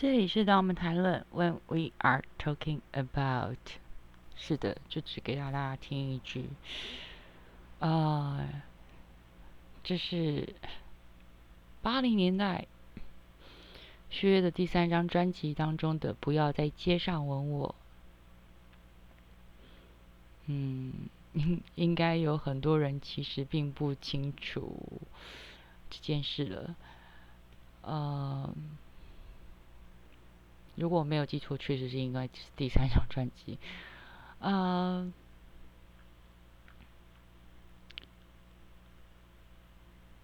这里是当我们谈论，When we are talking about，是的，就只给大家听一句，啊，这是八零年代薛岳的第三张专辑当中的《不要在街上吻我》。嗯，应应该有很多人其实并不清楚这件事了，呃。如果我没有记错，确实是应该第三张专辑。啊，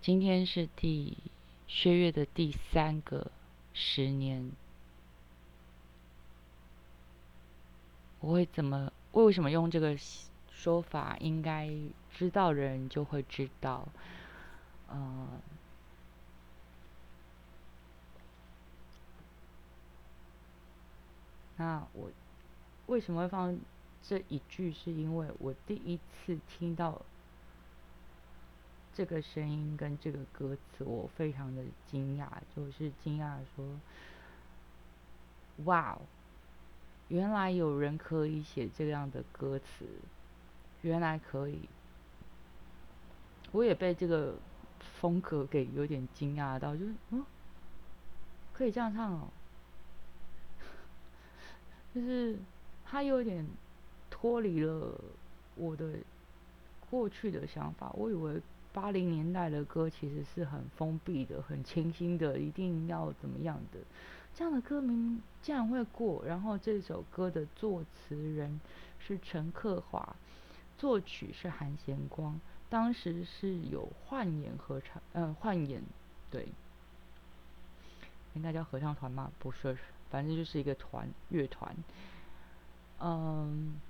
今天是第薛岳的第三个十年。我会怎么？为什么用这个说法？应该知道的人就会知道。嗯。那我为什么会放这一句？是因为我第一次听到这个声音跟这个歌词，我非常的惊讶，就是惊讶说：“哇，原来有人可以写这样的歌词，原来可以。”我也被这个风格给有点惊讶到，就是嗯，可以这样唱哦。就是他有点脱离了我的过去的想法。我以为八零年代的歌其实是很封闭的、很清新的，一定要怎么样的这样的歌名竟然会过。然后这首歌的作词人是陈克华，作曲是韩贤光，当时是有幻演合唱，嗯，幻演对，应该叫合唱团吗？不是。反正就是一个团乐团，嗯，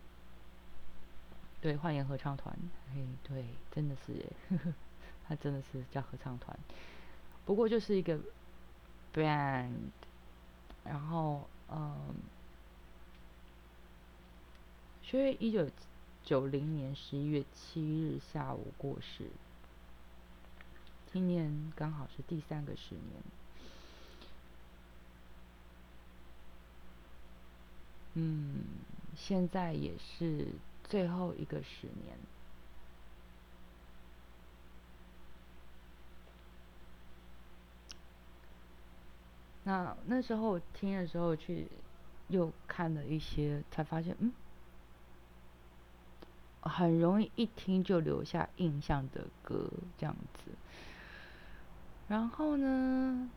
对，幻言合唱团，嘿，对，真的是耶，他真的是叫合唱团，不过就是一个 band，然后，嗯，薛岳一九九零年十一月七日下午过世，今年刚好是第三个十年。嗯，现在也是最后一个十年。那那时候我听的时候去又看了一些，才发现，嗯，很容易一听就留下印象的歌这样子。然后呢？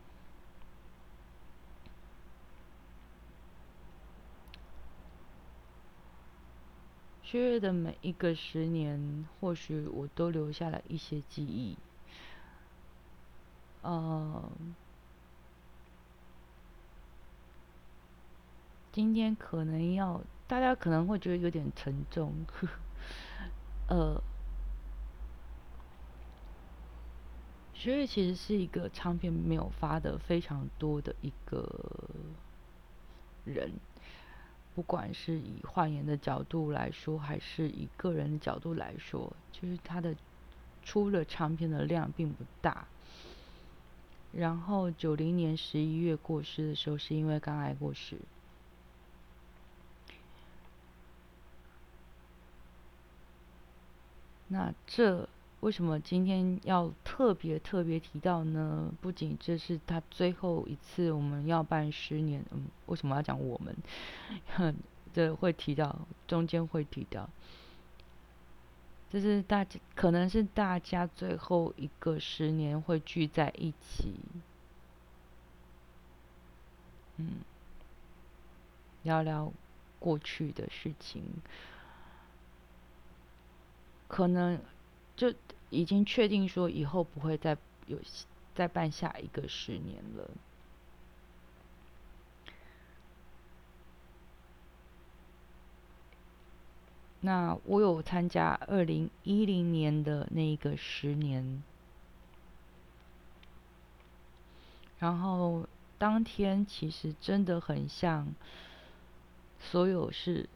薛岳的每一个十年，或许我都留下了一些记忆。呃，今天可能要大家可能会觉得有点沉重。呃，薛岳其实是一个唱片没有发的非常多的一个人。不管是以换言的角度来说，还是以个人的角度来说，就是他的出了唱片的量并不大。然后九零年十一月过世的时候，是因为肝癌过世。那这。为什么今天要特别特别提到呢？不仅这是他最后一次我们要办十年，嗯，为什么要讲我们？这会提到，中间会提到，这是大家可能是大家最后一个十年会聚在一起，嗯，聊聊过去的事情，可能。就已经确定说以后不会再有再办下一个十年了。那我有参加二零一零年的那个十年，然后当天其实真的很像，所有是。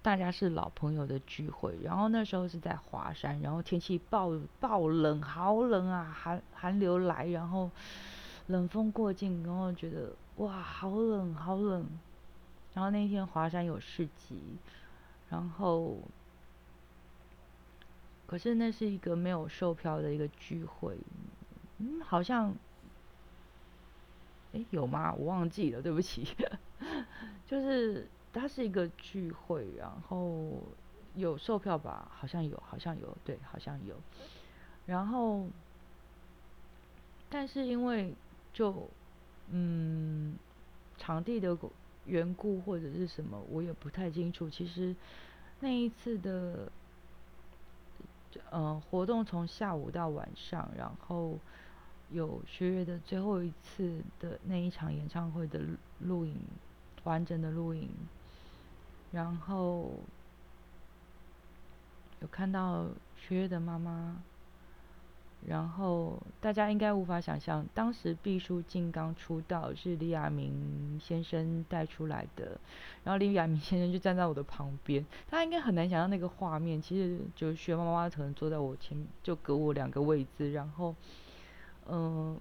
大家是老朋友的聚会，然后那时候是在华山，然后天气暴暴冷，好冷啊，寒寒流来，然后冷风过境，然后觉得哇，好冷，好冷。然后那天华山有市集，然后，可是那是一个没有售票的一个聚会，嗯，好像，哎，有吗？我忘记了，对不起。就是它是一个聚会，然后有售票吧？好像有，好像有，对，好像有。然后，但是因为就，嗯，场地的。缘故或者是什么，我也不太清楚。其实那一次的，呃，活动从下午到晚上，然后有学月的最后一次的那一场演唱会的录影，完整的录影，然后有看到学月的妈妈。然后大家应该无法想象，当时毕书尽刚出道，是李亚明先生带出来的。然后李亚明先生就站在我的旁边，他应该很难想象那个画面。其实就薛妈妈可能坐在我前，就隔我两个位置。然后，嗯，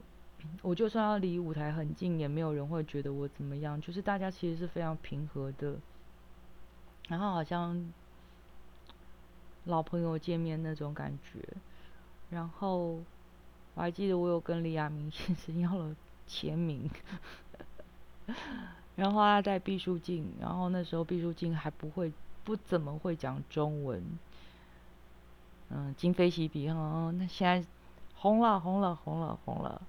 我就算要离舞台很近，也没有人会觉得我怎么样。就是大家其实是非常平和的，然后好像老朋友见面那种感觉。然后我还记得我有跟李亚明 先生要了签名，然后他在毕书尽，然后那时候毕书尽还不会不怎么会讲中文，嗯，今非昔比哈，那现在红了红了红了红了，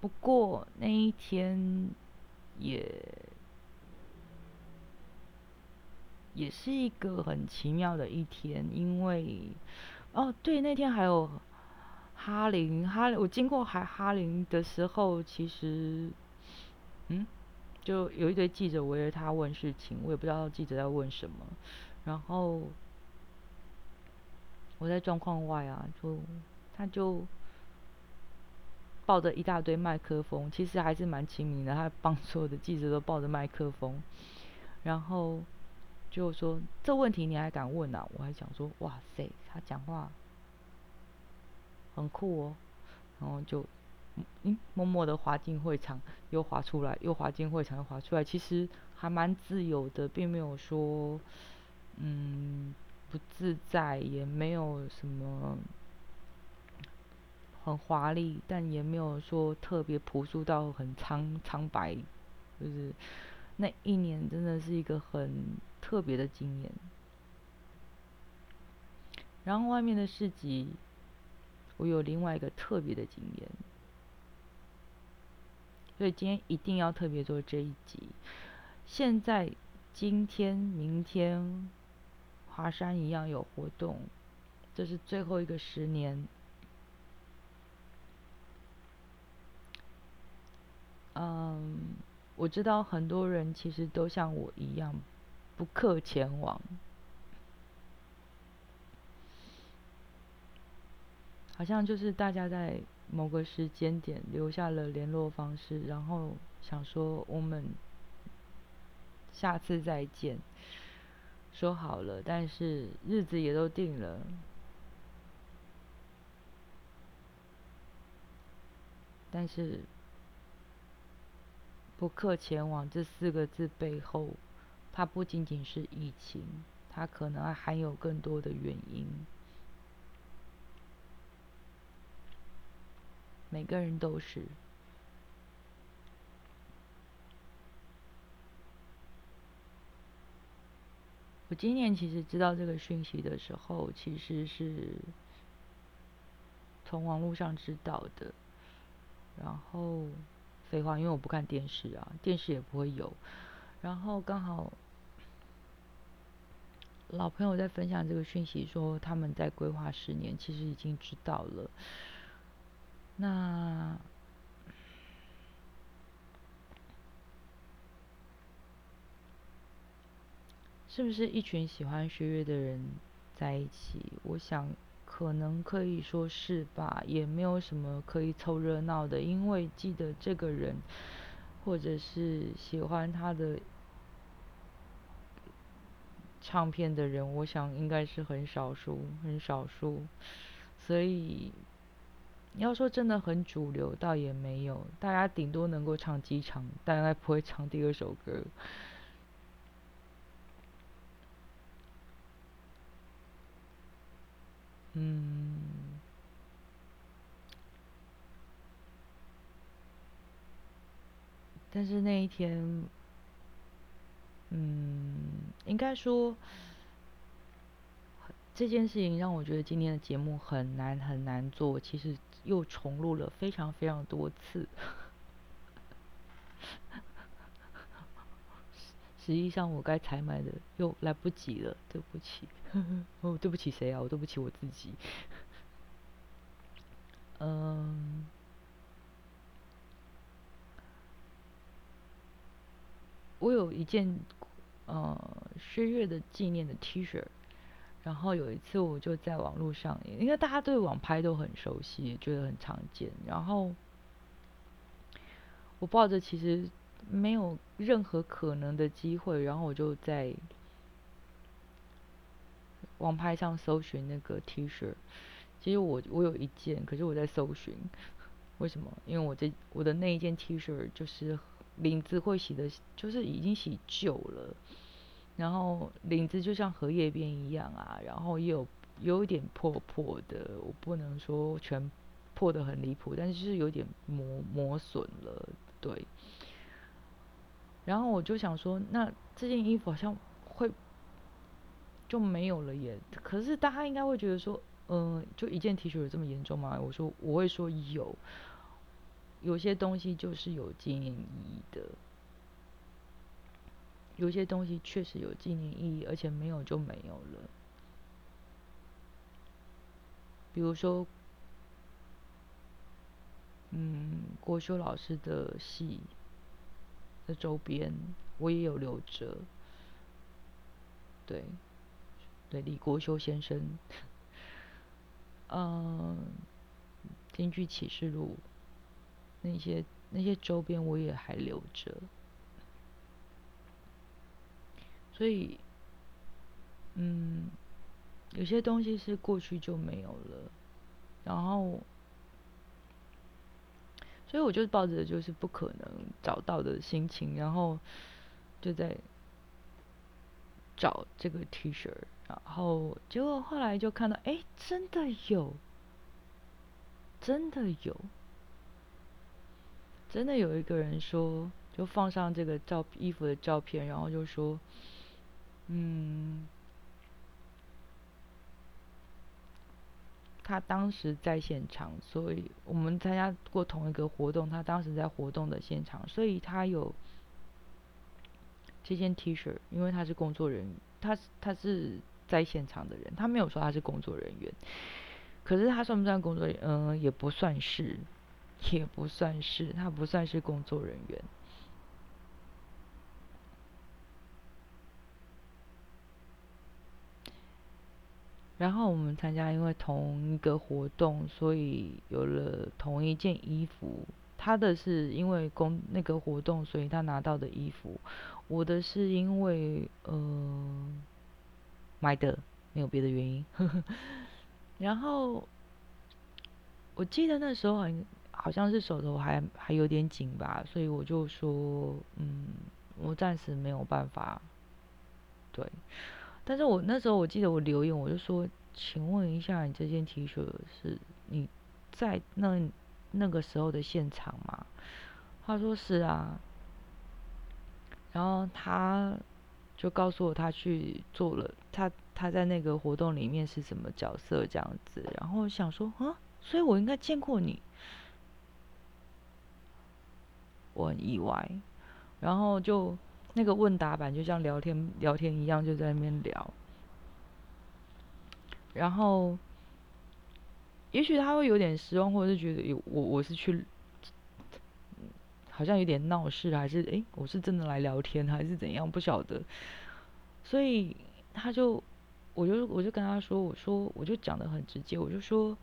不过那一天也。也是一个很奇妙的一天，因为哦，对，那天还有哈林，哈，我经过海哈林的时候，其实，嗯，就有一堆记者围着他问事情，我也不知道记者在问什么，然后我在状况外啊，就他就抱着一大堆麦克风，其实还是蛮亲民的，他帮 所有的记者都抱着麦克风，然后。就说这问题你还敢问啊？我还想说，哇塞，他讲话很酷哦。然后就嗯，默默的滑进会场，又滑出来，又滑进会场，又滑出来。其实还蛮自由的，并没有说嗯不自在，也没有什么很华丽，但也没有说特别朴素到很苍苍白。就是那一年真的是一个很。特别的经验，然后外面的市集，我有另外一个特别的经验，所以今天一定要特别做这一集。现在今天、明天，华山一样有活动，这是最后一个十年。嗯，我知道很多人其实都像我一样。不客前往，好像就是大家在某个时间点留下了联络方式，然后想说我们下次再见，说好了，但是日子也都定了，但是不客前往这四个字背后。它不仅仅是疫情，它可能还含有更多的原因。每个人都是。我今年其实知道这个讯息的时候，其实是从网络上知道的。然后，废话，因为我不看电视啊，电视也不会有。然后刚好。老朋友在分享这个讯息，说他们在规划十年，其实已经知道了。那是不是一群喜欢学乐的人在一起？我想可能可以说是吧，也没有什么可以凑热闹的，因为记得这个人，或者是喜欢他的。唱片的人，我想应该是很少数，很少数，所以要说真的很主流，倒也没有，大家顶多能够唱几场，大概不会唱第二首歌。嗯，但是那一天，嗯，应该说这件事情让我觉得今天的节目很难很难做，其实又重录了非常非常多次。实际上我该采买的又来不及了，对不起，哦，对不起谁啊？我对不起我自己。嗯，我有一件呃薛岳的纪念的 T 恤，然后有一次我就在网络上，因为大家对网拍都很熟悉，觉得很常见，然后我抱着其实。没有任何可能的机会，然后我就在网拍上搜寻那个 T 恤。其实我我有一件，可是我在搜寻，为什么？因为我这我的那一件 T 恤就是领子会洗的，就是已经洗旧了，然后领子就像荷叶边一样啊，然后也有有一点破破的，我不能说全破的很离谱，但是就是有点磨磨损了，对。然后我就想说，那这件衣服好像会就没有了耶。可是大家应该会觉得说，嗯，就一件 T 恤有这么严重吗？我说我会说有，有些东西就是有纪念意义的，有些东西确实有纪念意义，而且没有就没有了。比如说，嗯，国修老师的戏。的周边我也有留着，对，对李国修先生，嗯，《京剧启示录》那些那些周边我也还留着，所以，嗯，有些东西是过去就没有了，然后。所以我就抱着就是不可能找到的心情，然后就在找这个 T 恤，然后结果后来就看到，哎，真的有，真的有，真的有一个人说，就放上这个照衣服的照片，然后就说，嗯。他当时在现场，所以我们参加过同一个活动。他当时在活动的现场，所以他有这件 T 恤，因为他是工作人员，他他是在现场的人，他没有说他是工作人员。可是他算不算工作人？嗯，也不算是，也不算是，他不算是工作人员。然后我们参加，因为同一个活动，所以有了同一件衣服。他的是因为公那个活动，所以他拿到的衣服。我的是因为呃买的，没有别的原因。然后我记得那时候好像好像是手头还还有点紧吧，所以我就说，嗯，我暂时没有办法，对。但是我那时候我记得我留言，我就说，请问一下，你这件 T 恤是你在那那个时候的现场吗？他说是啊，然后他就告诉我他去做了，他他在那个活动里面是什么角色这样子，然后想说啊，所以我应该见过你，我很意外，然后就。那个问答版就像聊天聊天一样，就在那边聊。然后，也许他会有点失望，或者是觉得有我我是去，好像有点闹事，还是诶，我是真的来聊天，还是怎样？不晓得。所以他就，我就我就跟他说，我说我就讲的很直接，我就说，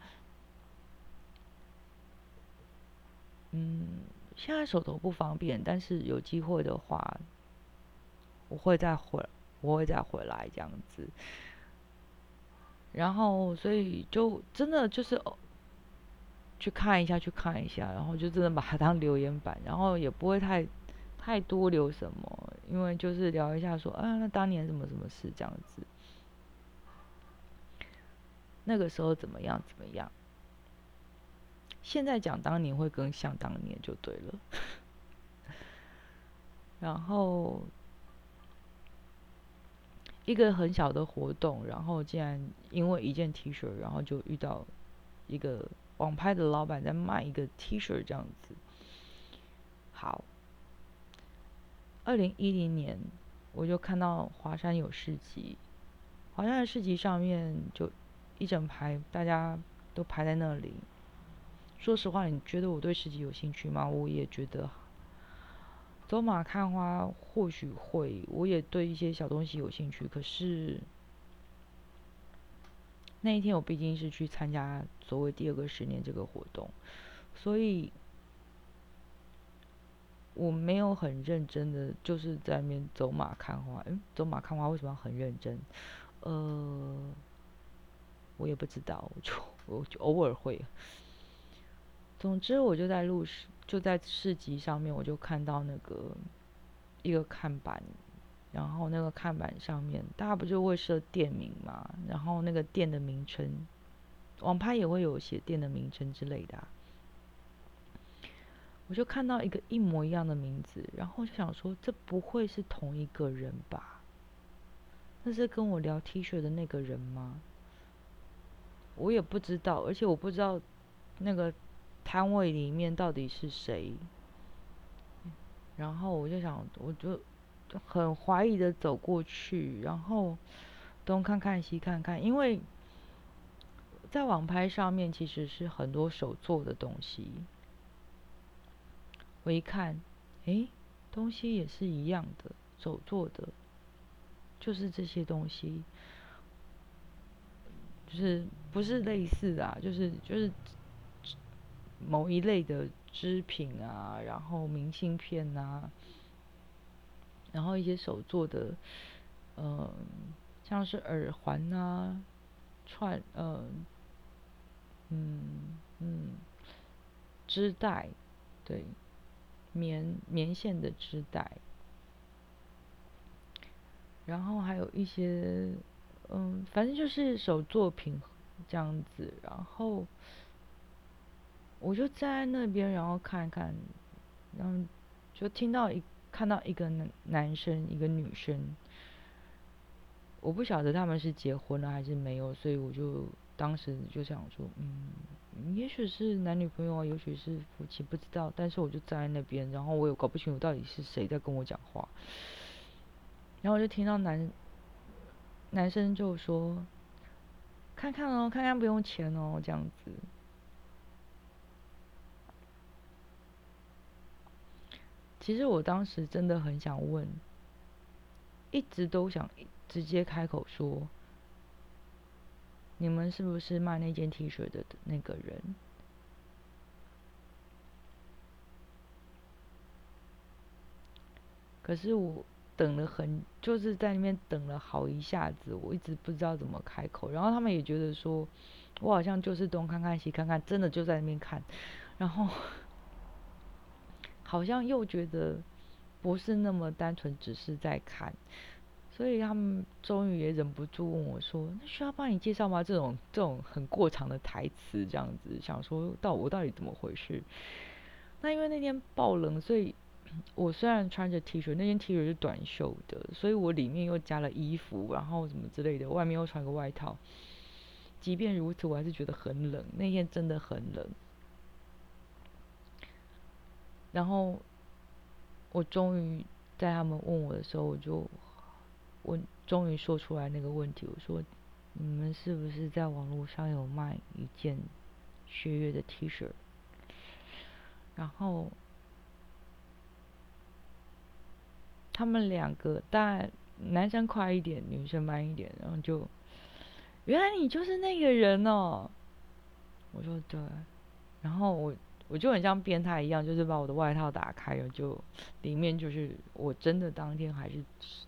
嗯，现在手头不方便，但是有机会的话。我会再回，我会再回来这样子。然后，所以就真的就是，去看一下，去看一下，然后就真的把它当留言板，然后也不会太太多留什么，因为就是聊一下说，啊，那当年什么什么事这样子，那个时候怎么样怎么样，现在讲当年会更像当年就对了，然后一个很小的活动，然后竟然因为一件 T 恤，然后就遇到一个。网拍的老板在卖一个 T 恤这样子。好，二零一零年我就看到华山有市集，华山的市集上面就一整排，大家都排在那里。说实话，你觉得我对市集有兴趣吗？我也觉得，走马看花或许会，我也对一些小东西有兴趣，可是。那一天我毕竟是去参加所谓第二个十年这个活动，所以我没有很认真的就是在那边走马看花。嗯，走马看花为什么要很认真？呃，我也不知道，我就我就偶尔会。总之，我就在路市就在市集上面，我就看到那个一个看板。然后那个看板上面，大家不就会设店名嘛？然后那个店的名称，网拍也会有写店的名称之类的。我就看到一个一模一样的名字，然后就想说，这不会是同一个人吧？那是跟我聊 T 恤的那个人吗？我也不知道，而且我不知道那个摊位里面到底是谁。然后我就想，我就。很怀疑的走过去，然后东看看西看看，因为在网拍上面其实是很多手做的东西。我一看，诶，东西也是一样的，手做的，就是这些东西，就是不是类似啊，就是就是某一类的织品啊，然后明信片啊。然后一些手做的，嗯，像是耳环啊，串，嗯，嗯嗯，织带，对，棉棉线的织带，然后还有一些，嗯，反正就是手作品这样子。然后我就站在那边，然后看看，然后就听到一。看到一个男男生，一个女生，我不晓得他们是结婚了还是没有，所以我就当时就想说，嗯，也许是男女朋友啊，也许是夫妻，不知道。但是我就站在那边，然后我也搞不清楚到底是谁在跟我讲话。然后我就听到男男生就说：“看看哦，看看不用钱哦，这样子。”其实我当时真的很想问，一直都想直接开口说，你们是不是卖那件 T 恤的那个人？可是我等了很，就是在那边等了好一下子，我一直不知道怎么开口。然后他们也觉得说，我好像就是东看看西看看，真的就在那边看，然后。好像又觉得不是那么单纯，只是在看，所以他们终于也忍不住问我说：“那需要帮你介绍吗？”这种这种很过长的台词，这样子想说到我到底怎么回事？那因为那天爆冷，所以 我虽然穿着 T 恤，那件 T 恤是短袖的，所以我里面又加了衣服，然后什么之类的，外面又穿个外套。即便如此，我还是觉得很冷。那天真的很冷。然后，我终于在他们问我的时候，我就问，终于说出来那个问题。我说：“你们是不是在网络上有卖一件血月的 T 恤？”然后，他们两个，但男生快一点，女生慢一点，然后就，原来你就是那个人哦。我说对，然后我。我就很像变态一样，就是把我的外套打开了，就里面就是我真的当天还是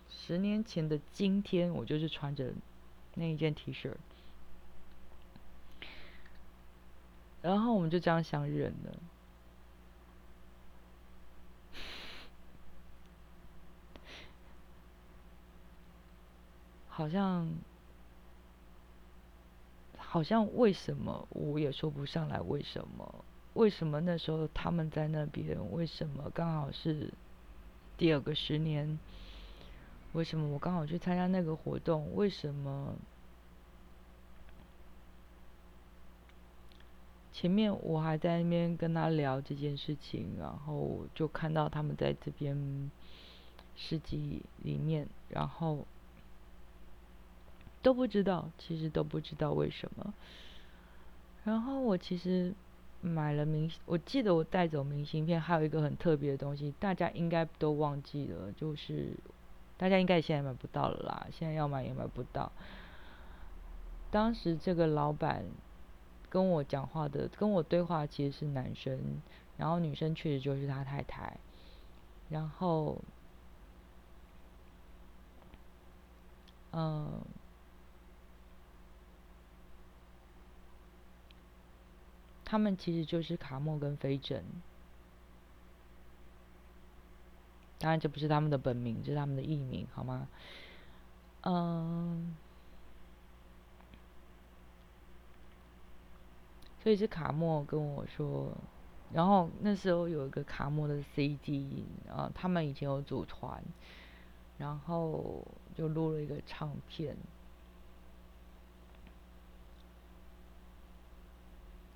十年前的今天，我就是穿着那一件 T 恤，然后我们就这样相认了。好像，好像为什么我也说不上来为什么？为什么那时候他们在那边？为什么刚好是第二个十年？为什么我刚好去参加那个活动？为什么前面我还在那边跟他聊这件事情，然后就看到他们在这边市集里面，然后。都不知道，其实都不知道为什么。然后我其实买了明，我记得我带走明信片，还有一个很特别的东西，大家应该都忘记了，就是大家应该现在买不到了啦，现在要买也买不到。当时这个老板跟我讲话的，跟我对话其实是男生，然后女生确实就是他太太，然后，嗯。他们其实就是卡莫跟飞珍，当然这不是他们的本名，这是他们的艺名，好吗？嗯，所以是卡莫跟我说，然后那时候有一个卡莫的 CD 啊，他们以前有组团，然后就录了一个唱片。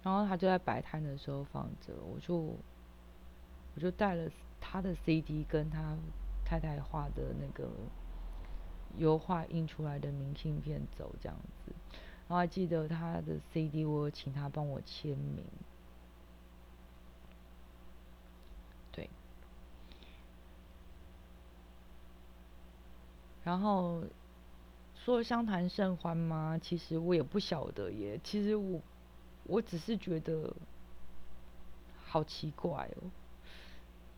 然后他就在摆摊的时候放着，我就我就带了他的 CD 跟他太太画的那个油画印出来的明信片走这样子，然后还记得他的 CD，我请他帮我签名，对，然后说相谈甚欢吗？其实我也不晓得耶，其实我。我只是觉得好奇怪哦，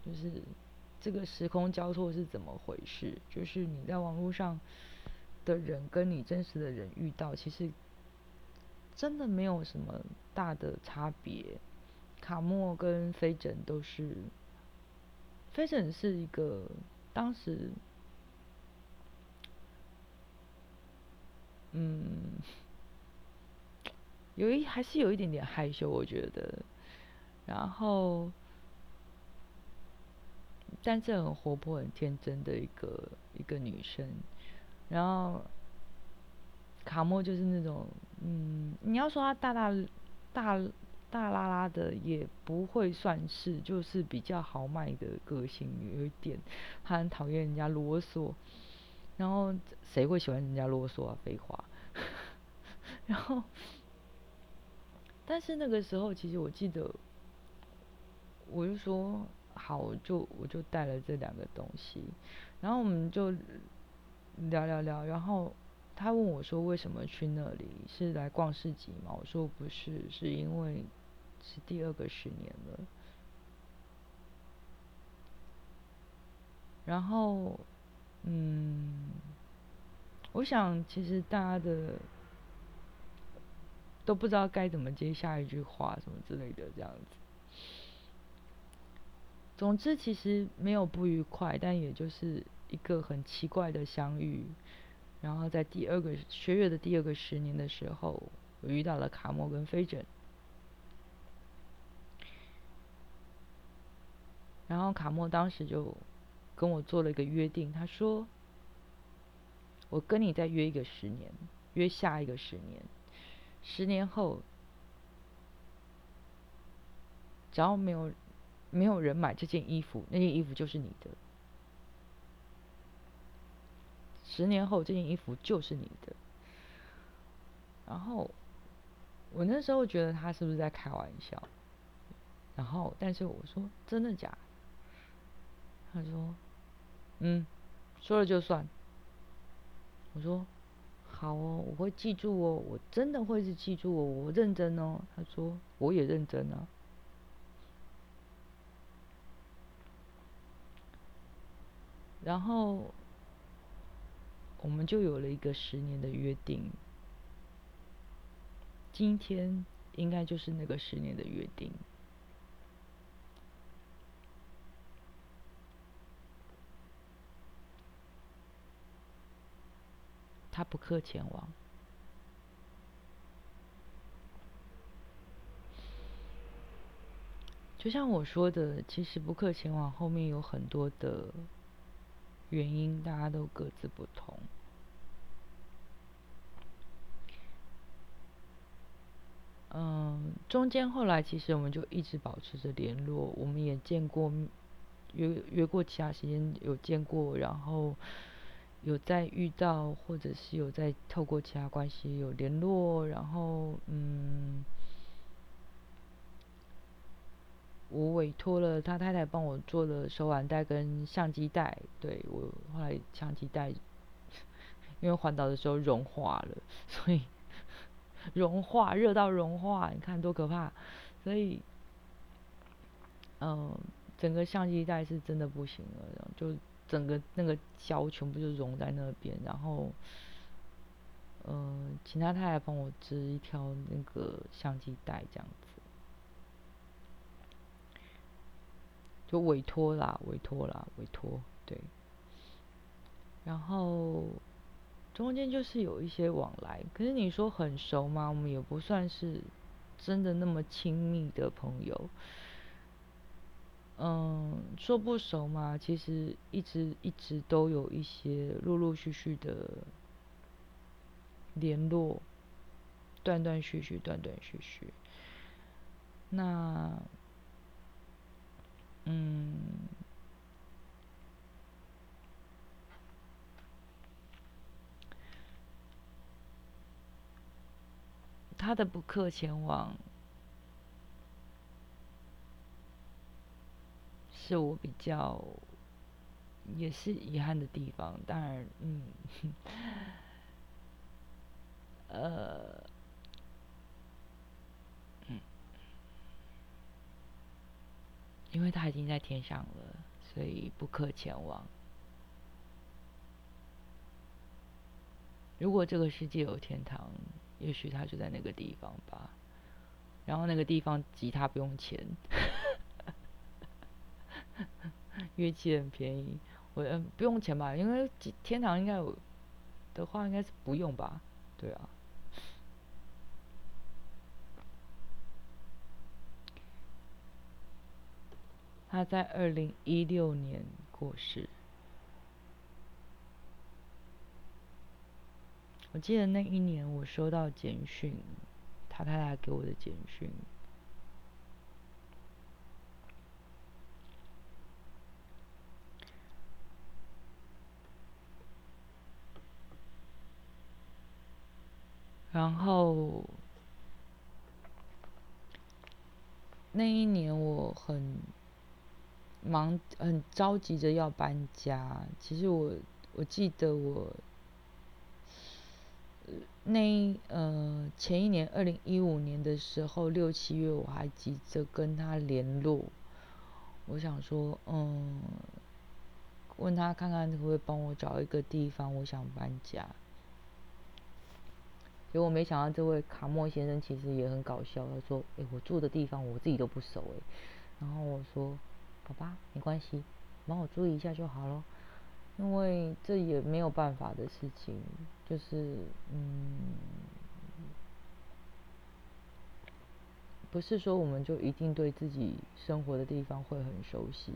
就是这个时空交错是怎么回事？就是你在网络上的人跟你真实的人遇到，其实真的没有什么大的差别。卡莫跟飞枕都是，飞枕是一个当时，嗯。有一还是有一点点害羞，我觉得，然后，但是很活泼、很天真的一个一个女生，然后卡莫就是那种，嗯，你要说她大大大大拉拉的，也不会算是，就是比较豪迈的个性，有一点，她很讨厌人家啰嗦，然后谁会喜欢人家啰嗦啊？废话，然后。但是那个时候，其实我记得，我就说好，我就我就带了这两个东西，然后我们就聊聊聊，然后他问我说为什么去那里是来逛市集吗？我说不是，是因为是第二个十年了。然后，嗯，我想其实大家的。都不知道该怎么接下一句话，什么之类的这样子。总之，其实没有不愉快，但也就是一个很奇怪的相遇。然后在第二个学月的第二个十年的时候，我遇到了卡莫跟飞枕。然后卡莫当时就跟我做了一个约定，他说：“我跟你再约一个十年，约下一个十年。”十年后，只要没有没有人买这件衣服，那件衣服就是你的。十年后，这件衣服就是你的。然后，我那时候觉得他是不是在开玩笑？然后，但是我说真的假？他说：“嗯，说了就算。”我说。好哦，我会记住哦，我真的会是记住我，我认真哦。他说我也认真啊。然后我们就有了一个十年的约定。今天应该就是那个十年的约定。不克前往，就像我说的，其实不克前往后面有很多的原因，大家都各自不同。嗯，中间后来其实我们就一直保持着联络，我们也见过约约过其他时间有见过，然后。有在遇到，或者是有在透过其他关系有联络，然后嗯，我委托了他太太帮我做了手腕带跟相机带，对我后来相机带，因为环岛的时候融化了，所以融化热到融化，你看多可怕，所以嗯，整个相机带是真的不行了，就。整个那个胶全部就融在那边，然后，嗯，请他太太帮我织一条那个相机带，这样子，就委托啦，委托啦，委托，对。然后中间就是有一些往来，可是你说很熟吗？我们也不算是真的那么亲密的朋友。嗯，说不熟嘛，其实一直一直都有一些陆陆续续的联络，断断续续，断断续续。那，嗯，他的不客前往。是我比较也是遗憾的地方，当然，嗯，呃，嗯，因为他已经在天上了，所以不可前往。如果这个世界有天堂，也许他就在那个地方吧。然后那个地方吉他不用钱。乐器很便宜，我嗯不用钱吧？因为天堂应该有的话，应该是不用吧？对啊。他在二零一六年过世，我记得那一年我收到简讯，他太太给我的简讯。然后那一年我很忙，很着急着要搬家。其实我我记得我那呃前一年二零一五年的时候六七月我还急着跟他联络，我想说嗯，问他看看会不会帮我找一个地方，我想搬家。结果没想到，这位卡莫先生其实也很搞笑。他说：“哎，我住的地方我自己都不熟哎。”然后我说：“好吧，没关系，帮我注意一下就好了。”因为这也没有办法的事情，就是嗯，不是说我们就一定对自己生活的地方会很熟悉。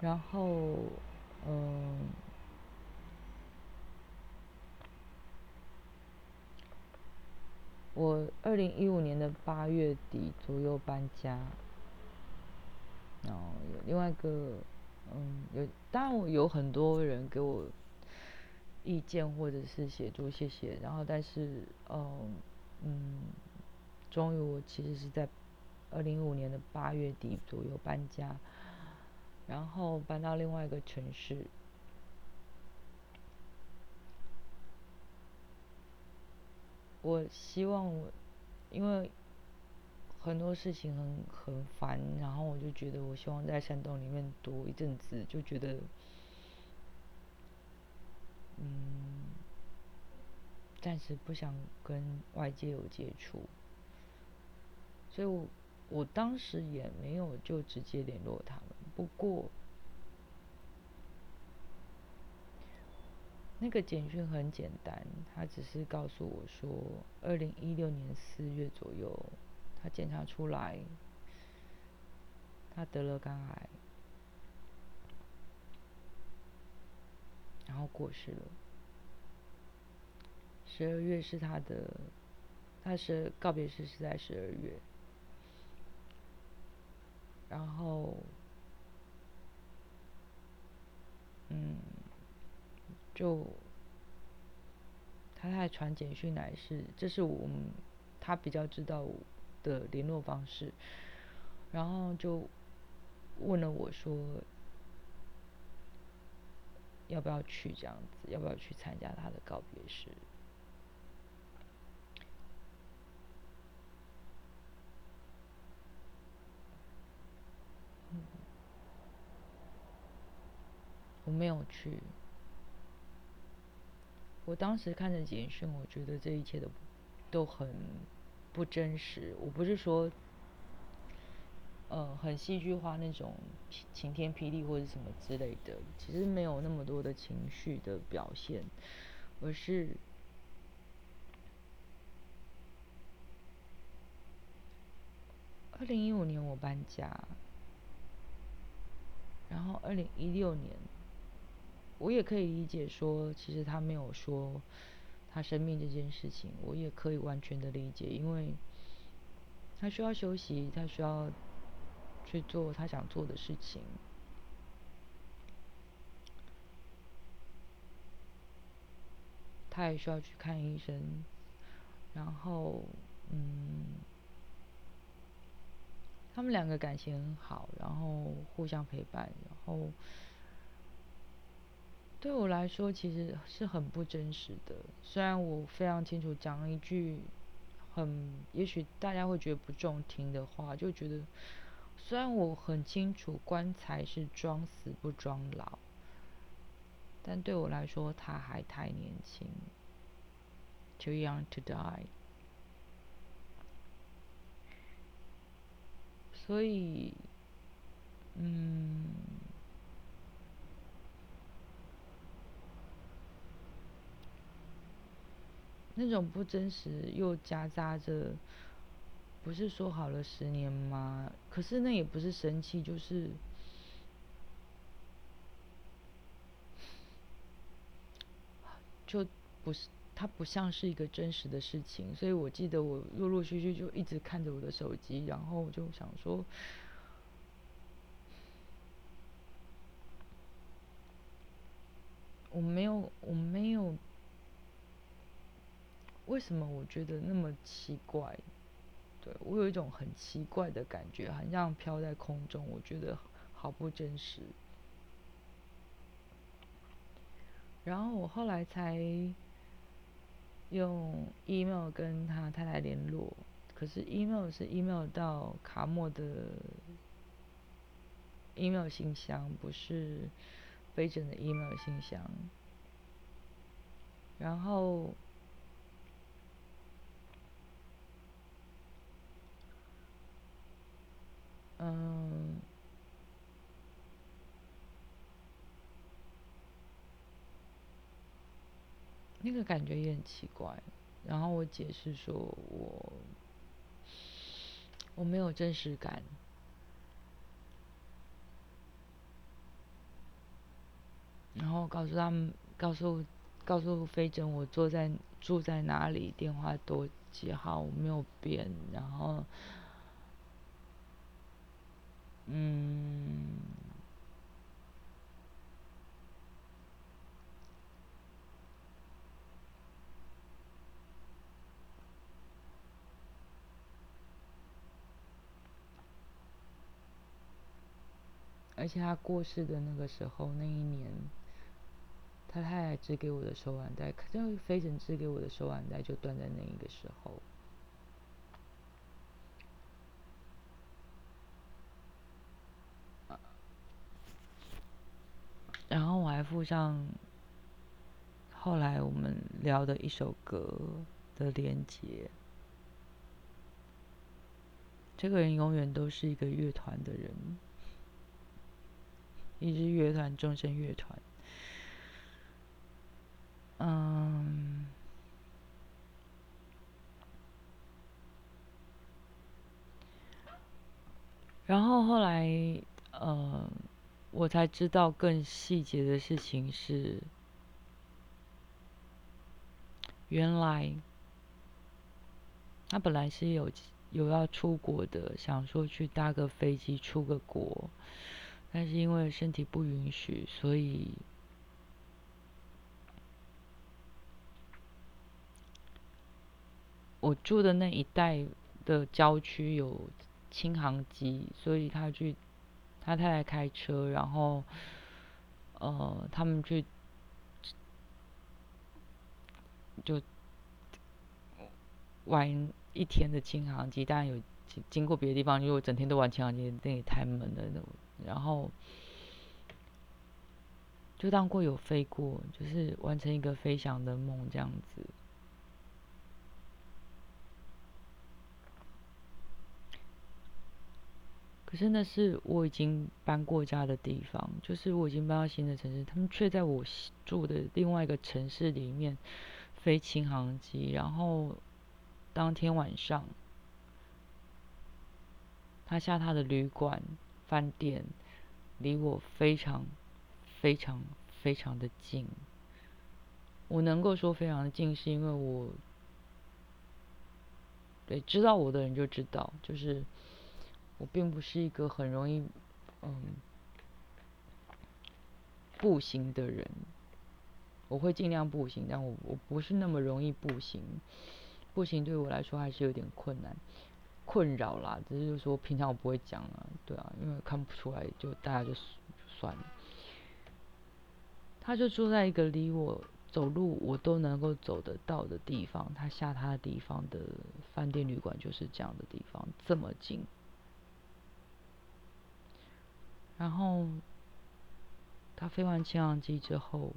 然后，嗯。我二零一五年的八月底左右搬家，然后有另外一个，嗯，有当然我有很多人给我意见或者是协助，谢谢。然后但是，嗯嗯，终于我其实是在二零一五年的八月底左右搬家，然后搬到另外一个城市。我希望我，因为很多事情很很烦，然后我就觉得我希望在山洞里面躲一阵子，就觉得，嗯，暂时不想跟外界有接触，所以我我当时也没有就直接联络他们。不过那个简讯很简单，他只是告诉我说，二零一六年四月左右，他检查出来，他得了肝癌，然后过世了。十二月是他的，他是告别式是在十二月，然后，嗯，就他还传简讯来，是这是我们他比较知道的联络方式，然后就问了我说，要不要去这样子，要不要去参加他的告别式？我没有去。我当时看着简讯，我觉得这一切都都很不真实。我不是说，呃，很戏剧化那种晴天霹雳或者什么之类的，其实没有那么多的情绪的表现，而是二零一五年我搬家，然后二零一六年。我也可以理解说，其实他没有说他生病这件事情，我也可以完全的理解，因为他需要休息，他需要去做他想做的事情，他也需要去看医生，然后，嗯，他们两个感情很好，然后互相陪伴，然后。对我来说，其实是很不真实的。虽然我非常清楚讲一句很，也许大家会觉得不中听的话，就觉得虽然我很清楚棺材是装死不装老，但对我来说，他还太年轻，too young to die。所以，嗯。那种不真实又夹杂着，不是说好了十年吗？可是那也不是生气，就是，就不是，它不像是一个真实的事情。所以我记得我陆陆续续就一直看着我的手机，然后就想说，我没有，我没有。为什么我觉得那么奇怪？对我有一种很奇怪的感觉，很像飘在空中，我觉得好不真实。然后我后来才用 email 跟他太太联络，可是 email 是 email 到卡莫的 email 信箱，不是飞整的 email 信箱。然后。嗯，那个感觉也很奇怪。然后我解释说，我我没有真实感。然后告诉他们，告诉告诉飞珍，我坐在住在哪里，电话多几号，我没有变。然后。嗯，而且他过世的那个时候，那一年，他太太织给我的手腕带，就飞尘织给我的手腕带就断在那一个时候。然后我还附上后来我们聊的一首歌的连接，这个人永远都是一个乐团的人，一支乐团，众生乐团。嗯，然后后来，呃，我才知道更细节的事情是，原来他本来是有有要出国的，想说去搭个飞机出个国，但是因为身体不允许，所以。我住的那一带的郊区有轻航机，所以他去他太太开车，然后呃他们去就玩一天的轻航机，当然有经过别的地方，如果整天都玩轻航机，那也太闷了。然后就当过有飞过，就是完成一个飞翔的梦这样子。可是那是我已经搬过家的地方，就是我已经搬到新的城市，他们却在我住的另外一个城市里面飞轻航机，然后当天晚上，他下他的旅馆饭店离我非常非常非常的近，我能够说非常的近，是因为我对知道我的人就知道，就是。我并不是一个很容易，嗯，步行的人。我会尽量步行，但我我不是那么容易步行。步行对我来说还是有点困难、困扰啦。只是就说平常我不会讲啊，对啊，因为看不出来，就大家就算了。他就住在一个离我走路我都能够走得到的地方，他下他的地方的饭店旅馆就是这样的地方，这么近。然后，他飞完轻航机之后，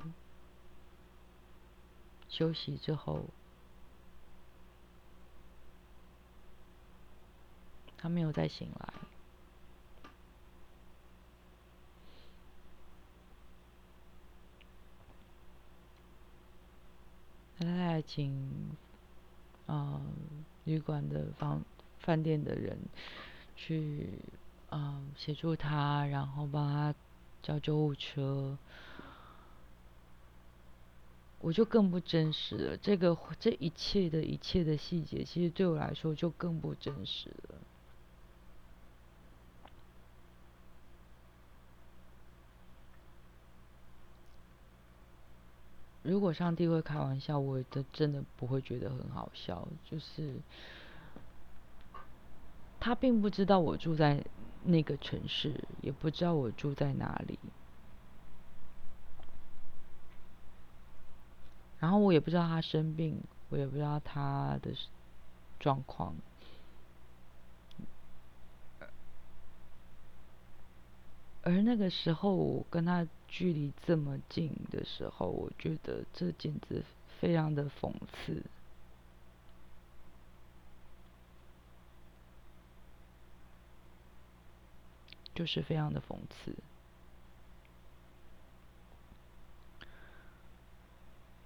休息之后，他没有再醒来。他在请，呃，旅馆的房饭店的人去。嗯，协助他，然后帮他叫救护车，我就更不真实了。这个这一切的一切的细节，其实对我来说就更不真实了。如果上帝会开玩笑，我的真的不会觉得很好笑。就是他并不知道我住在。那个城市也不知道我住在哪里，然后我也不知道他生病，我也不知道他的状况，而那个时候我跟他距离这么近的时候，我觉得这简直非常的讽刺。就是非常的讽刺，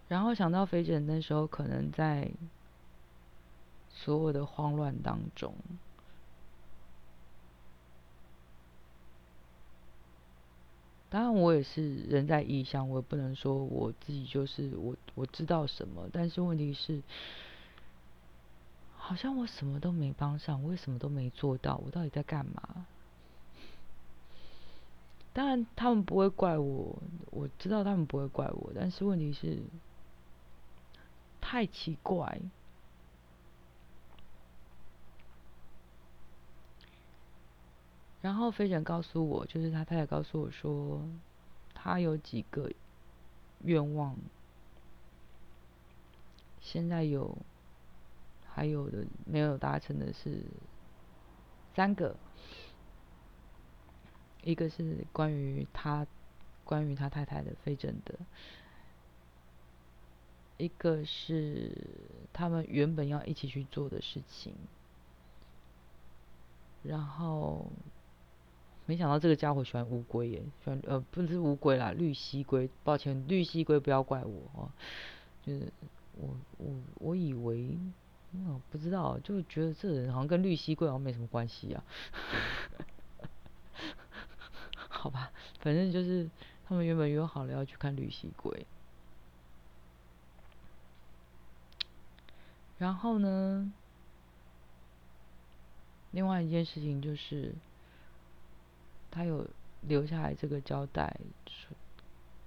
然后想到肥姐那时候可能在所有的慌乱当中，当然我也是人在异乡，我也不能说我自己就是我我知道什么，但是问题是，好像我什么都没帮上，我也什么都没做到，我到底在干嘛？当然，他们不会怪我，我知道他们不会怪我，但是问题是，太奇怪。然后飞人告诉我，就是他太太告诉我说，他有几个愿望，现在有，还有的没有达成的是三个。一个是关于他，关于他太太的飞诊的，一个是他们原本要一起去做的事情，然后没想到这个家伙喜欢乌龟耶，喜欢呃不是乌龟啦，绿蜥龟。抱歉，绿蜥龟不要怪我哦，就是我我我以为，嗯不知道，就觉得这人好像跟绿蜥龟好像没什么关系啊。好吧，反正就是他们原本约好了要去看绿蜥龟，然后呢？另外一件事情就是，他有留下来这个交代，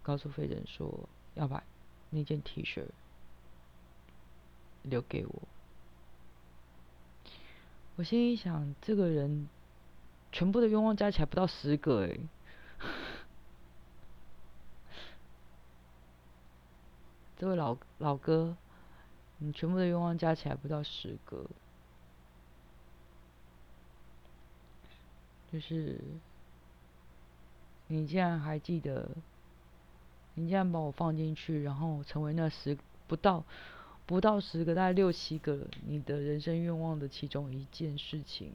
告诉飞人说要把那件 T 恤留给我。我心里想，这个人全部的愿望加起来不到十个哎，这位老老哥，你全部的愿望加起来不到十个。就是你竟然还记得，你竟然把我放进去，然后成为那十不到不到十个，大概六七个你的人生愿望的其中一件事情。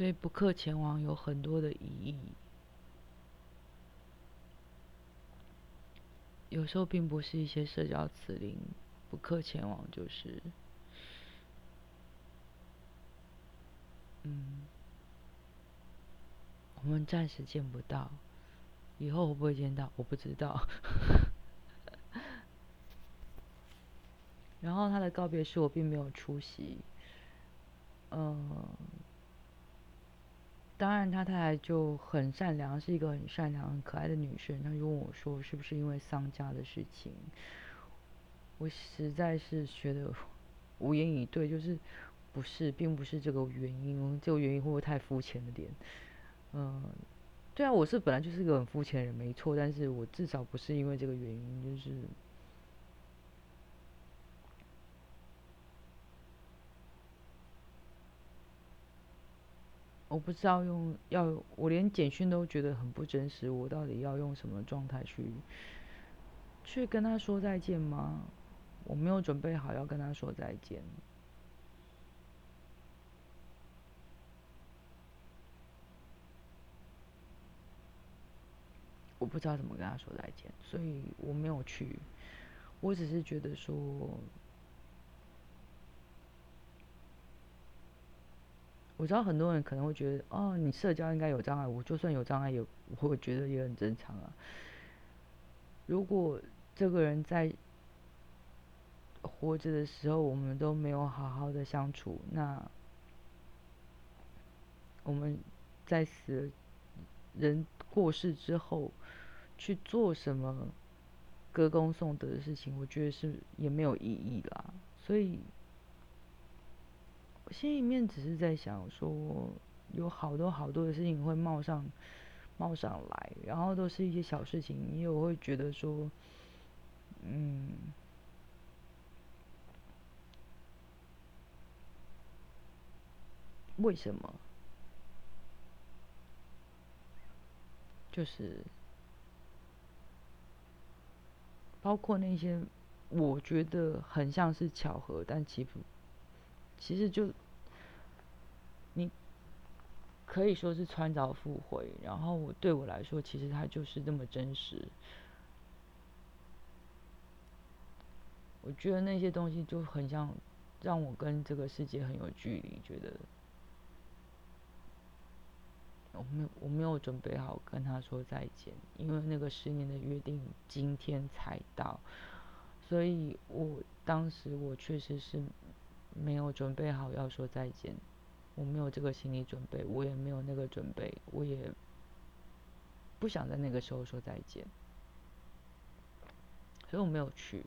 所以不克前往有很多的意义，有时候并不是一些社交辞令，不克前往就是，嗯，我们暂时见不到，以后会不会见到我不知道。然后他的告别式我并没有出席，嗯。当然，他太太就很善良，是一个很善良、很可爱的女生。她就问我说：“是不是因为丧家的事情？”我实在是觉得无言以对，就是不是，并不是这个原因。这个原因会不会太肤浅了点？嗯，对啊，我是本来就是一个很肤浅的人，没错。但是我至少不是因为这个原因，就是。我不知道用要，我连简讯都觉得很不真实。我到底要用什么状态去去跟他说再见吗？我没有准备好要跟他说再见。我不知道怎么跟他说再见，所以我没有去。我只是觉得说。我知道很多人可能会觉得，哦，你社交应该有障碍。我就算有障碍，也我觉得也很正常啊。如果这个人在活着的时候，我们都没有好好的相处，那我们在死人过世之后去做什么歌功颂德的事情，我觉得是也没有意义啦。所以。心里面只是在想说，有好多好多的事情会冒上冒上来，然后都是一些小事情，你也会觉得说，嗯，为什么？就是包括那些我觉得很像是巧合，但其实。其实就，可以说是穿凿附会，然后我对我来说，其实它就是这么真实。我觉得那些东西就很像，让我跟这个世界很有距离，觉得我没有我没有准备好跟他说再见，因为那个十年的约定今天才到，所以我当时我确实是。没有准备好要说再见，我没有这个心理准备，我也没有那个准备，我也不想在那个时候说再见，所以我没有去。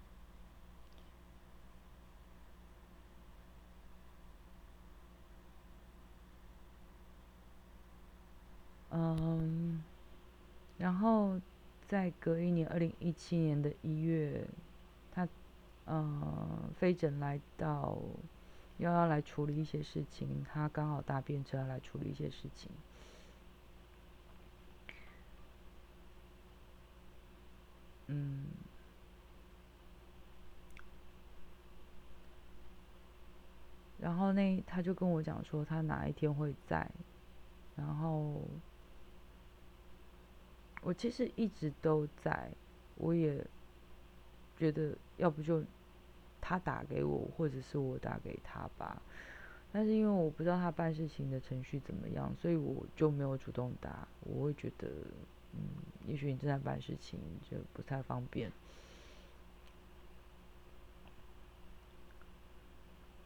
嗯，然后在隔一年，二零一七年的一月，他嗯飞诊来到，又要来处理一些事情，他刚好搭便车来处理一些事情。嗯，然后那他就跟我讲说，他哪一天会在，然后我其实一直都在，我也觉得要不就他打给我，或者是我打给他吧，但是因为我不知道他办事情的程序怎么样，所以我就没有主动打，我会觉得。嗯，也许你正在办事情，就不太方便。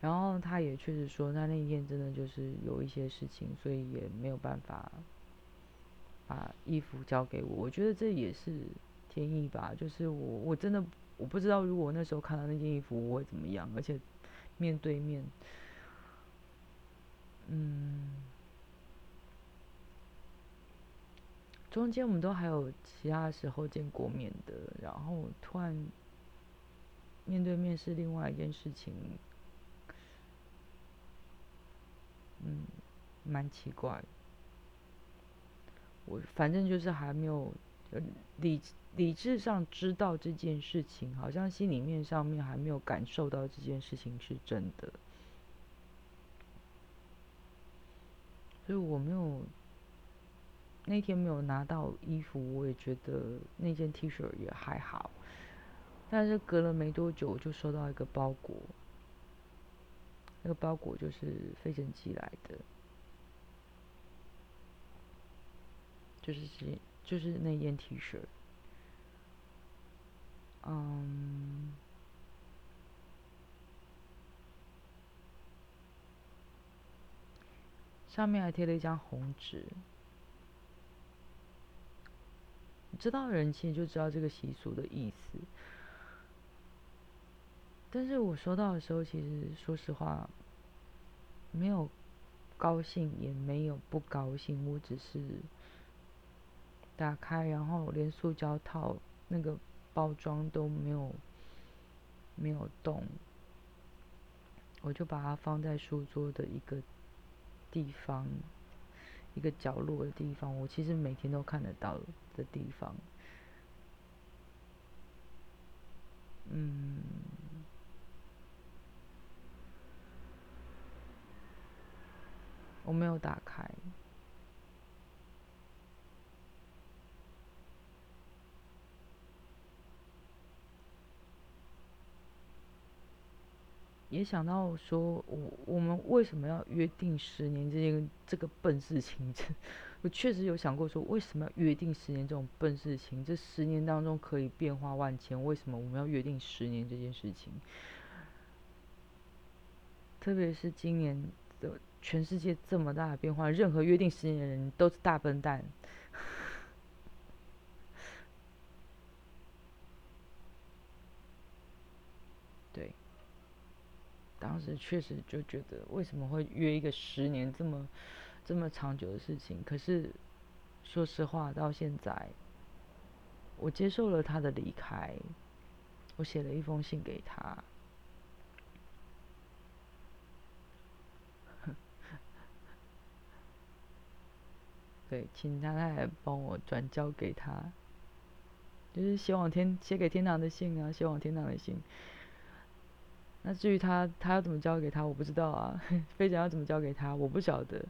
然后他也确实说，他那天真的就是有一些事情，所以也没有办法把衣服交给我。我觉得这也是天意吧，就是我我真的我不知道，如果那时候看到那件衣服，我会怎么样，而且面对面，嗯。中间我们都还有其他时候见过面的，然后突然面对面是另外一件事情，嗯，蛮奇怪。我反正就是还没有理理智上知道这件事情，好像心里面上面还没有感受到这件事情是真的，所以我没有。那天没有拿到衣服，我也觉得那件 T 恤也还好。但是隔了没多久，就收到一个包裹，那个包裹就是飞尘寄来的，就是这，就是那件 T 恤。嗯，上面还贴了一张红纸。知道人其实就知道这个习俗的意思，但是我收到的时候，其实说实话，没有高兴，也没有不高兴，我只是打开，然后连塑胶套那个包装都没有没有动，我就把它放在书桌的一个地方。一个角落的地方，我其实每天都看得到的地方。嗯，我没有打开。也想到说，我我们为什么要约定十年这件这个笨事情？我确实有想过说，为什么要约定十年这种笨事情？这十年当中可以变化万千，为什么我们要约定十年这件事情？特别是今年的全世界这么大的变化，任何约定十年的人都是大笨蛋。对当时确实就觉得，为什么会约一个十年这么这么长久的事情？可是说实话，到现在，我接受了他的离开，我写了一封信给他，对，请他来帮我转交给他，就是写往天写给天堂的信啊，写往天堂的信。那至于他，他要怎么交给他，我不知道啊。飞展要怎么交给他，我不晓得。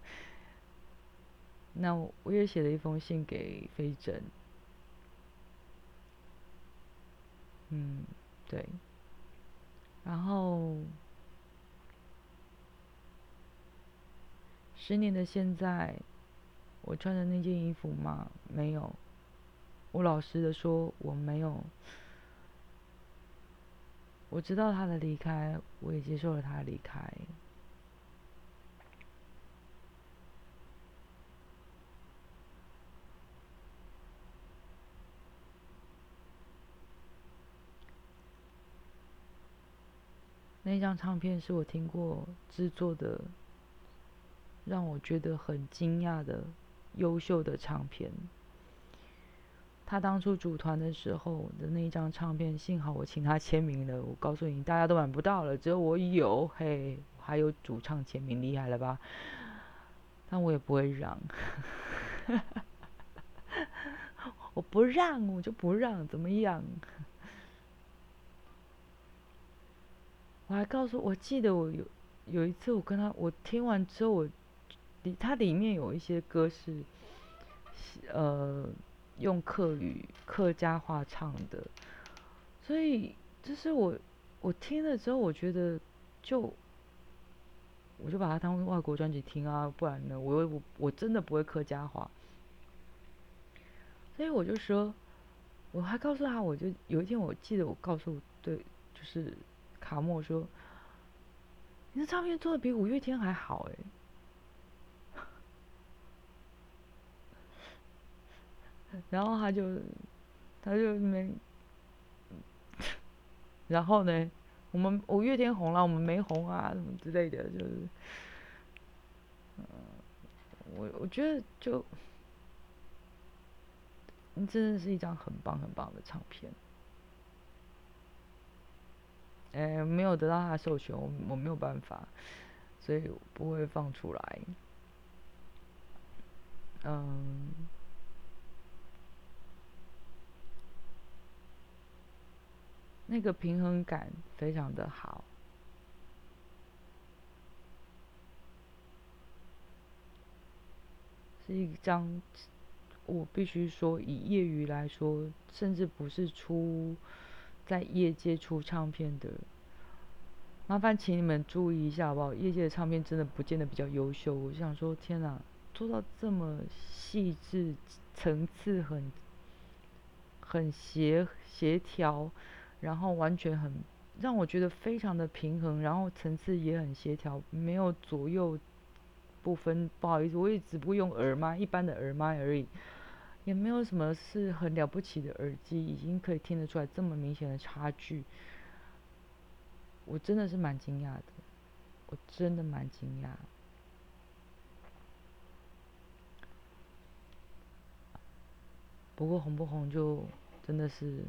那我也写了一封信给飞珍。嗯，对。然后，十年的现在，我穿的那件衣服吗？没有。我老实的说，我没有。我知道他的离开，我也接受了他的离开。那张唱片是我听过制作的，让我觉得很惊讶的优秀的唱片。他当初组团的时候的那一张唱片，幸好我请他签名了。我告诉你，大家都买不到了，只有我有。嘿，还有主唱签名，厉害了吧？但我也不会让，我不让，我就不让，怎么样？我还告诉我记得我有有一次，我跟他，我听完之后，我里它里面有一些歌是，呃。用客语、客家话唱的，所以就是我我听了之后，我觉得就我就把它当外国专辑听啊，不然呢，我我我真的不会客家话，所以我就说，我还告诉他，我就有一天我记得我告诉对，就是卡莫说，你的唱片做的比五月天还好哎。然后他就，他就没，然后呢，我们五月天红了，我们没红啊，什么之类的，就是，嗯，我我觉得就，真的是一张很棒很棒的唱片。哎，没有得到他的授权，我我没有办法，所以不会放出来。嗯。那个平衡感非常的好，是一张我必须说以业余来说，甚至不是出在业界出唱片的，麻烦请你们注意一下好不好？业界的唱片真的不见得比较优秀。我想说，天哪，做到这么细致，层次很很协协调。然后完全很让我觉得非常的平衡，然后层次也很协调，没有左右不分。不好意思，我也只不过用耳麦，一般的耳麦而已，也没有什么是很了不起的耳机，已经可以听得出来这么明显的差距。我真的是蛮惊讶的，我真的蛮惊讶。不过红不红就真的是。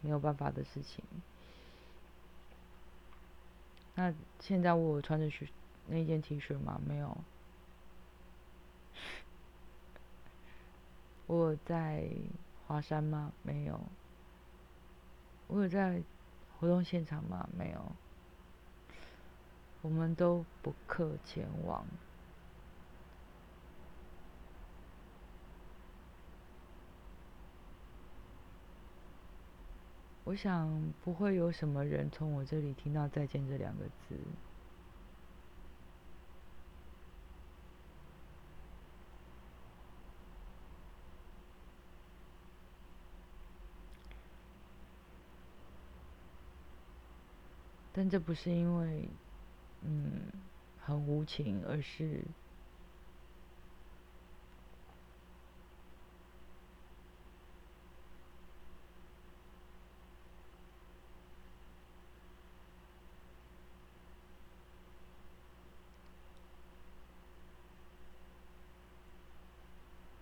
没有办法的事情。那现在我穿着雪那件 T 恤吗？没有。我在华山吗？没有。我有在活动现场吗？没有。我们都不客前往。我想不会有什么人从我这里听到“再见”这两个字，但这不是因为嗯很无情，而是。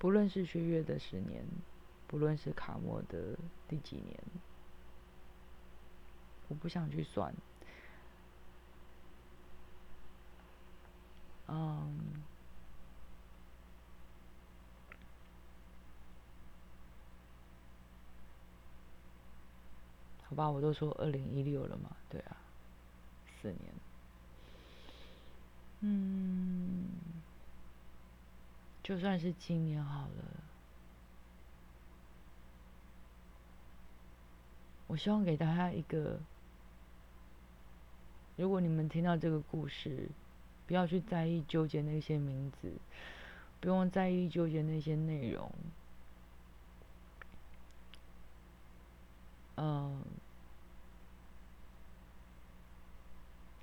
不不论是薛岳的十年，不论是卡莫的第几年，我不想去算。嗯，好吧，我都说二零一六了嘛，对啊，四年，嗯。就算是今年好了，我希望给大家一个：如果你们听到这个故事，不要去在意纠结那些名字，不用在意纠结那些内容。嗯，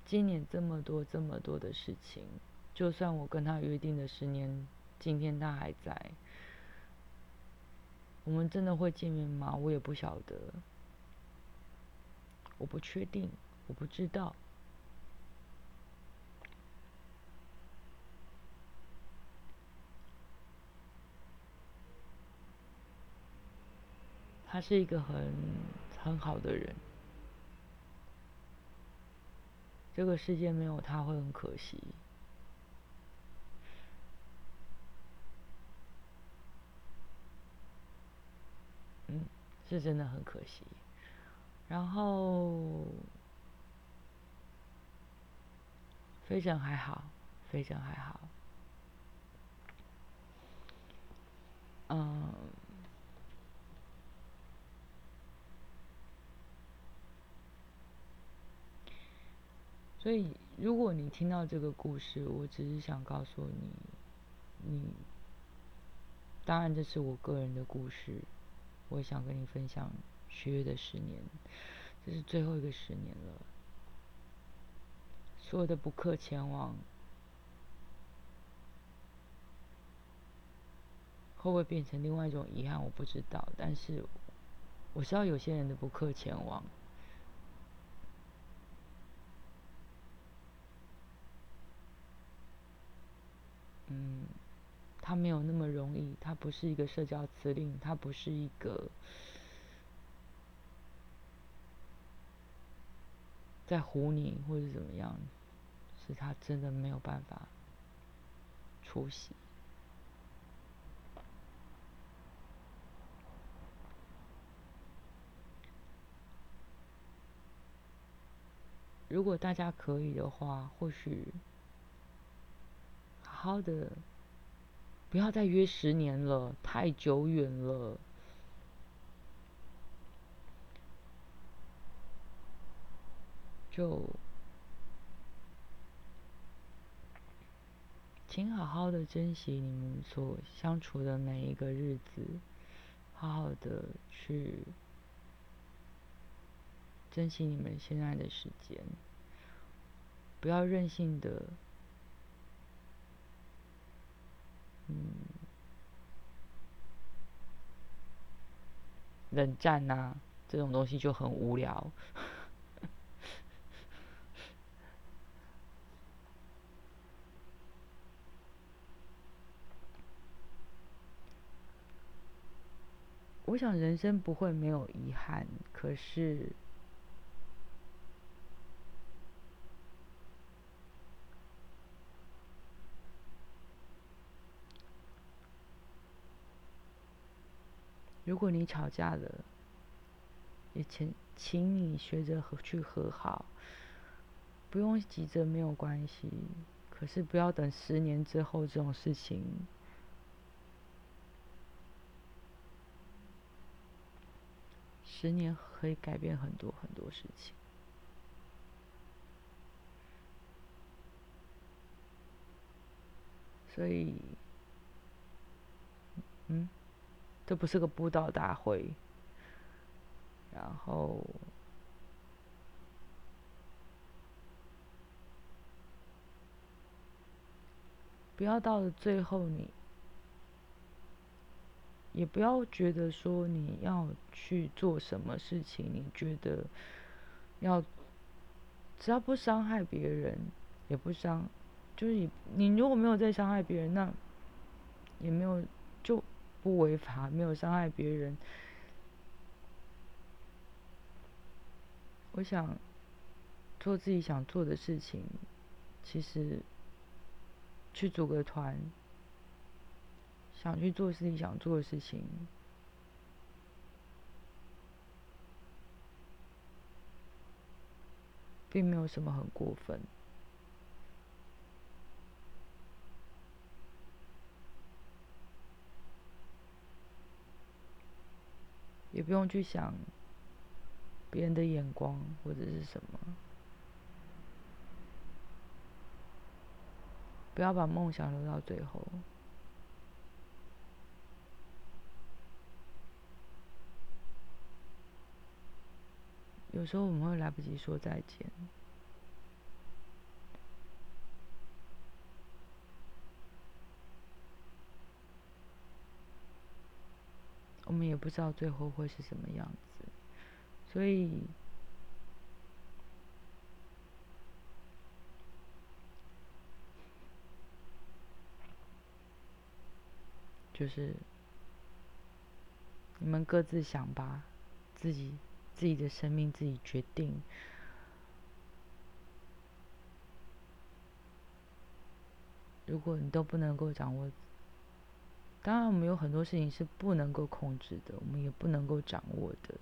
今年这么多这么多的事情，就算我跟他约定的十年。今天他还在，我们真的会见面吗？我也不晓得，我不确定，我不知道。他是一个很很好的人。这个世界没有他会很可惜。嗯，是真的很可惜。然后，飞尘还好，飞尘还好。嗯。所以，如果你听到这个故事，我只是想告诉你，你，当然这是我个人的故事，我想跟你分享学月的十年，这是最后一个十年了，所有的不客前往，会不会变成另外一种遗憾，我不知道，但是我知道有些人的不客前往。嗯，他没有那么容易，他不是一个社交辞令，他不是一个在唬你或者怎么样，是他真的没有办法出席。如果大家可以的话，或许。好的，不要再约十年了，太久远了。就，请好好的珍惜你们所相处的每一个日子，好好的去珍惜你们现在的时间，不要任性的。嗯，冷战呐，这种东西就很无聊。我想人生不会没有遗憾，可是。如果你吵架了，也请请你学着和去和好，不用急着，没有关系。可是不要等十年之后这种事情，十年可以改变很多很多事情。所以，嗯。这不是个布道大会，然后不要到了最后，你也不要觉得说你要去做什么事情，你觉得要只要不伤害别人，也不伤，就是你你如果没有在伤害别人，那也没有就。不违法，没有伤害别人。我想做自己想做的事情，其实去组个团，想去做自己想做的事情，并没有什么很过分。也不用去想别人的眼光或者是什么，不要把梦想留到最后。有时候我们会来不及说再见。我们也不知道最后会是什么样子，所以就是你们各自想吧，自己自己的生命自己决定。如果你都不能够掌握，当然我们有很多事情是不能够控制的，我们也不能够掌握的。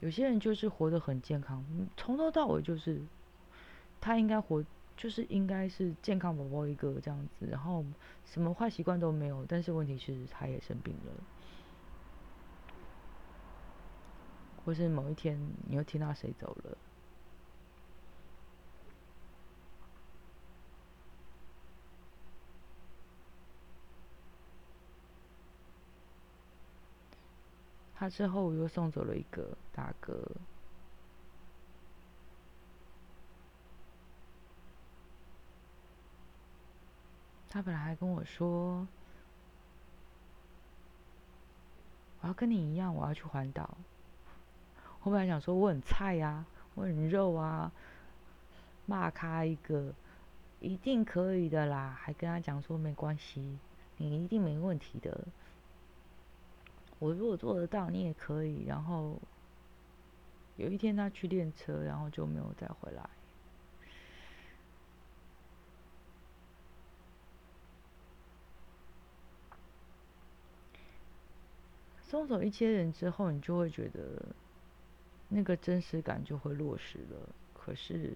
有些人就是活得很健康，从头到尾就是他应该活，就是应该是健康宝宝一个这样子，然后什么坏习惯都没有，但是问题是他也生病了。或是某一天，你又听到谁走了？他之后我又送走了一个大哥。他本来还跟我说：“我要跟你一样，我要去环岛。”我本来想说我很菜啊，我很肉啊，骂他一个，一定可以的啦，还跟他讲说没关系，你一定没问题的。我如果做得到，你也可以。然后有一天他去练车，然后就没有再回来。送走一些人之后，你就会觉得。那个真实感就会落实了。可是，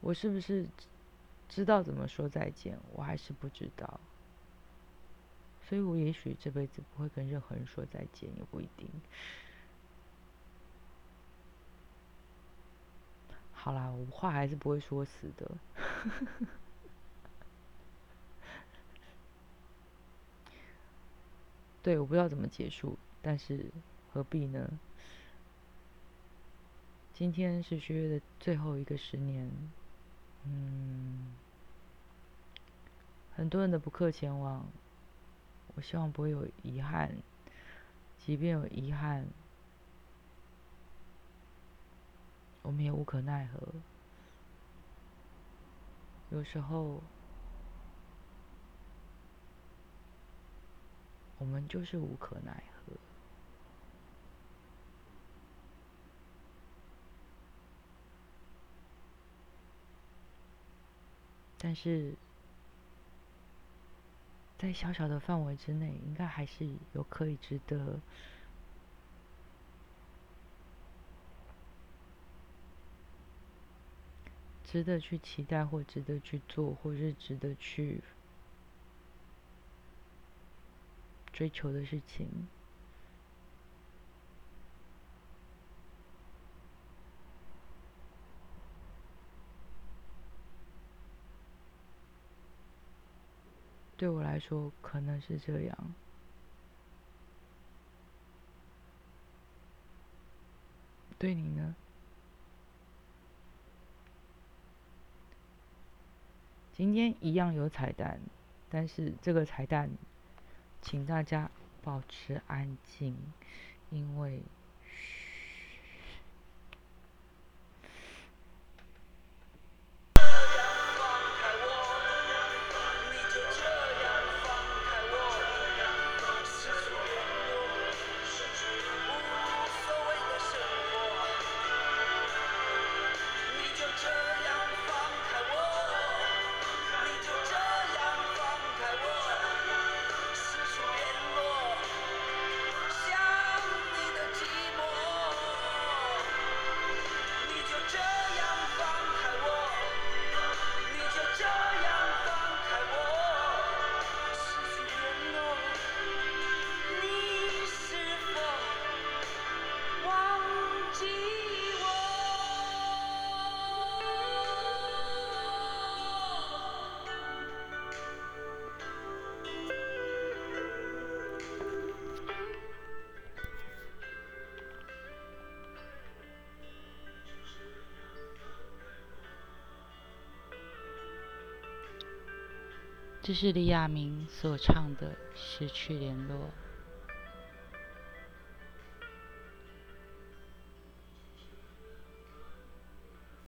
我是不是知道怎么说再见？我还是不知道。所以我也许这辈子不会跟任何人说再见，也不一定。好啦，我话还是不会说死的。对，我不知道怎么结束，但是何必呢？今天是学月的最后一个十年，嗯，很多人的不客前往，我希望不会有遗憾，即便有遗憾，我们也无可奈何。有时候，我们就是无可奈何。但是，在小小的范围之内，应该还是有可以值得、值得去期待，或值得去做，或是值得去追求的事情。对我来说，可能是这样。对你呢？今天一样有彩蛋，但是这个彩蛋，请大家保持安静，因为。这是李亚明所唱的《失去联络》。